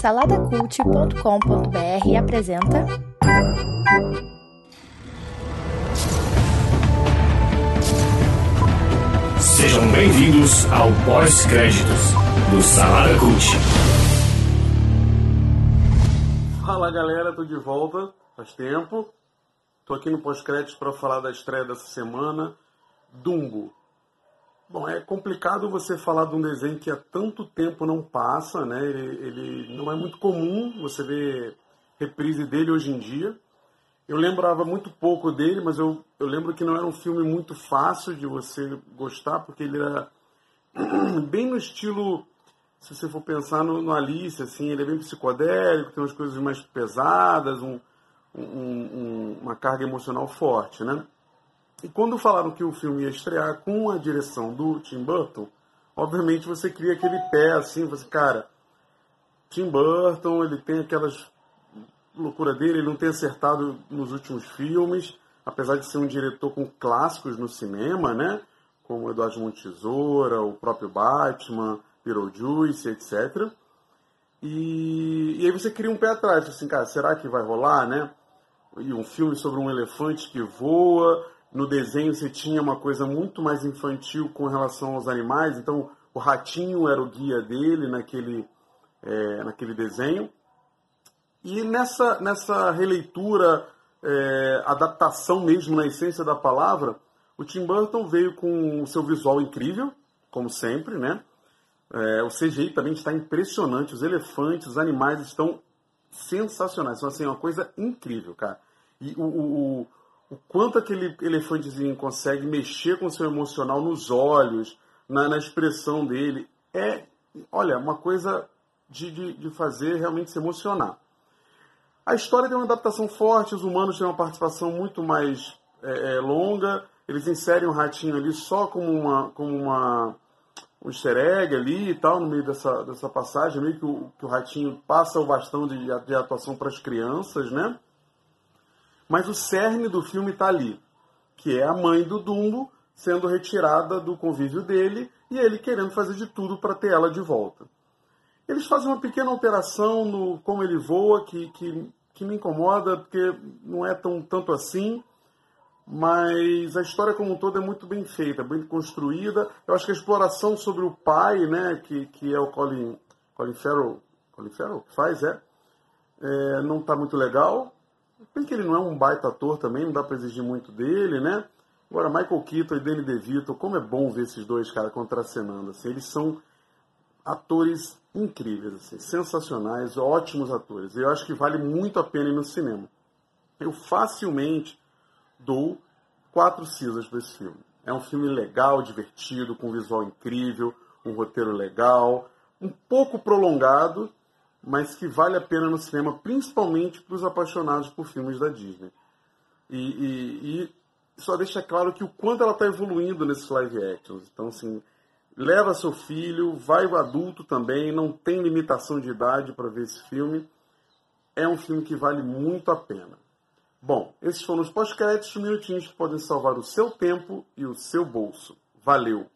Saladacult.com.br apresenta. Sejam bem-vindos ao pós-créditos do Salada Cult. Fala galera, tô de volta, faz tempo. Tô aqui no pós-créditos para falar da estreia dessa semana, Dumbo. Bom, é complicado você falar de um desenho que há tanto tempo não passa, né? Ele, ele não é muito comum você ver reprise dele hoje em dia. Eu lembrava muito pouco dele, mas eu, eu lembro que não era um filme muito fácil de você gostar, porque ele era bem no estilo, se você for pensar no, no Alice, assim, ele é bem psicodélico, tem umas coisas mais pesadas, um, um, um, uma carga emocional forte, né? E quando falaram que o filme ia estrear com a direção do Tim Burton, obviamente você cria aquele pé assim, você, cara, Tim Burton, ele tem aquelas loucura dele, ele não tem acertado nos últimos filmes, apesar de ser um diretor com clássicos no cinema, né? Como Eduardo Montesoura, o próprio Batman, Beetlejuice, etc. E, e aí você cria um pé atrás, assim, cara, será que vai rolar, né? E um filme sobre um elefante que voa, no desenho você tinha uma coisa muito mais infantil com relação aos animais, então o ratinho era o guia dele naquele, é, naquele desenho. E nessa, nessa releitura, é, adaptação mesmo na essência da palavra, o Tim Burton veio com o seu visual incrível, como sempre, né? É, o CGI também está impressionante, os elefantes, os animais estão sensacionais, são assim, uma coisa incrível, cara. E o, o o quanto aquele elefantezinho consegue mexer com o seu emocional nos olhos, na, na expressão dele, é, olha, uma coisa de, de, de, fazer realmente se emocionar. A história tem uma adaptação forte, os humanos têm uma participação muito mais é, é, longa, eles inserem o ratinho ali só como uma, como uma um easter egg ali e tal, no meio dessa, dessa passagem, meio que o, que o ratinho passa o bastão de, de atuação para as crianças, né? Mas o cerne do filme está ali, que é a mãe do Dumbo sendo retirada do convívio dele e ele querendo fazer de tudo para ter ela de volta. Eles fazem uma pequena alteração no como ele voa, que, que, que me incomoda, porque não é tão tanto assim, mas a história como um todo é muito bem feita, bem construída. Eu acho que a exploração sobre o pai, né, que, que é o Colin, Colin Farrell, Colin Farrell faz, é, é não está muito legal. Bem que ele não é um baita ator também, não dá para exigir muito dele, né? Agora, Michael Keaton e Danny DeVito, como é bom ver esses dois caras contracenando, assim, eles são atores incríveis, assim, sensacionais, ótimos atores. Eu acho que vale muito a pena ir no cinema. Eu facilmente dou quatro cisas para esse filme. É um filme legal, divertido, com um visual incrível, um roteiro legal, um pouco prolongado, mas que vale a pena no cinema, principalmente para os apaixonados por filmes da Disney. E, e, e, só deixa claro que o quanto ela está evoluindo nesses live actions. Então, assim, leva seu filho, vai o adulto também, não tem limitação de idade para ver esse filme. É um filme que vale muito a pena. Bom, esses foram os pós-créditos, minutinhos que podem salvar o seu tempo e o seu bolso. Valeu!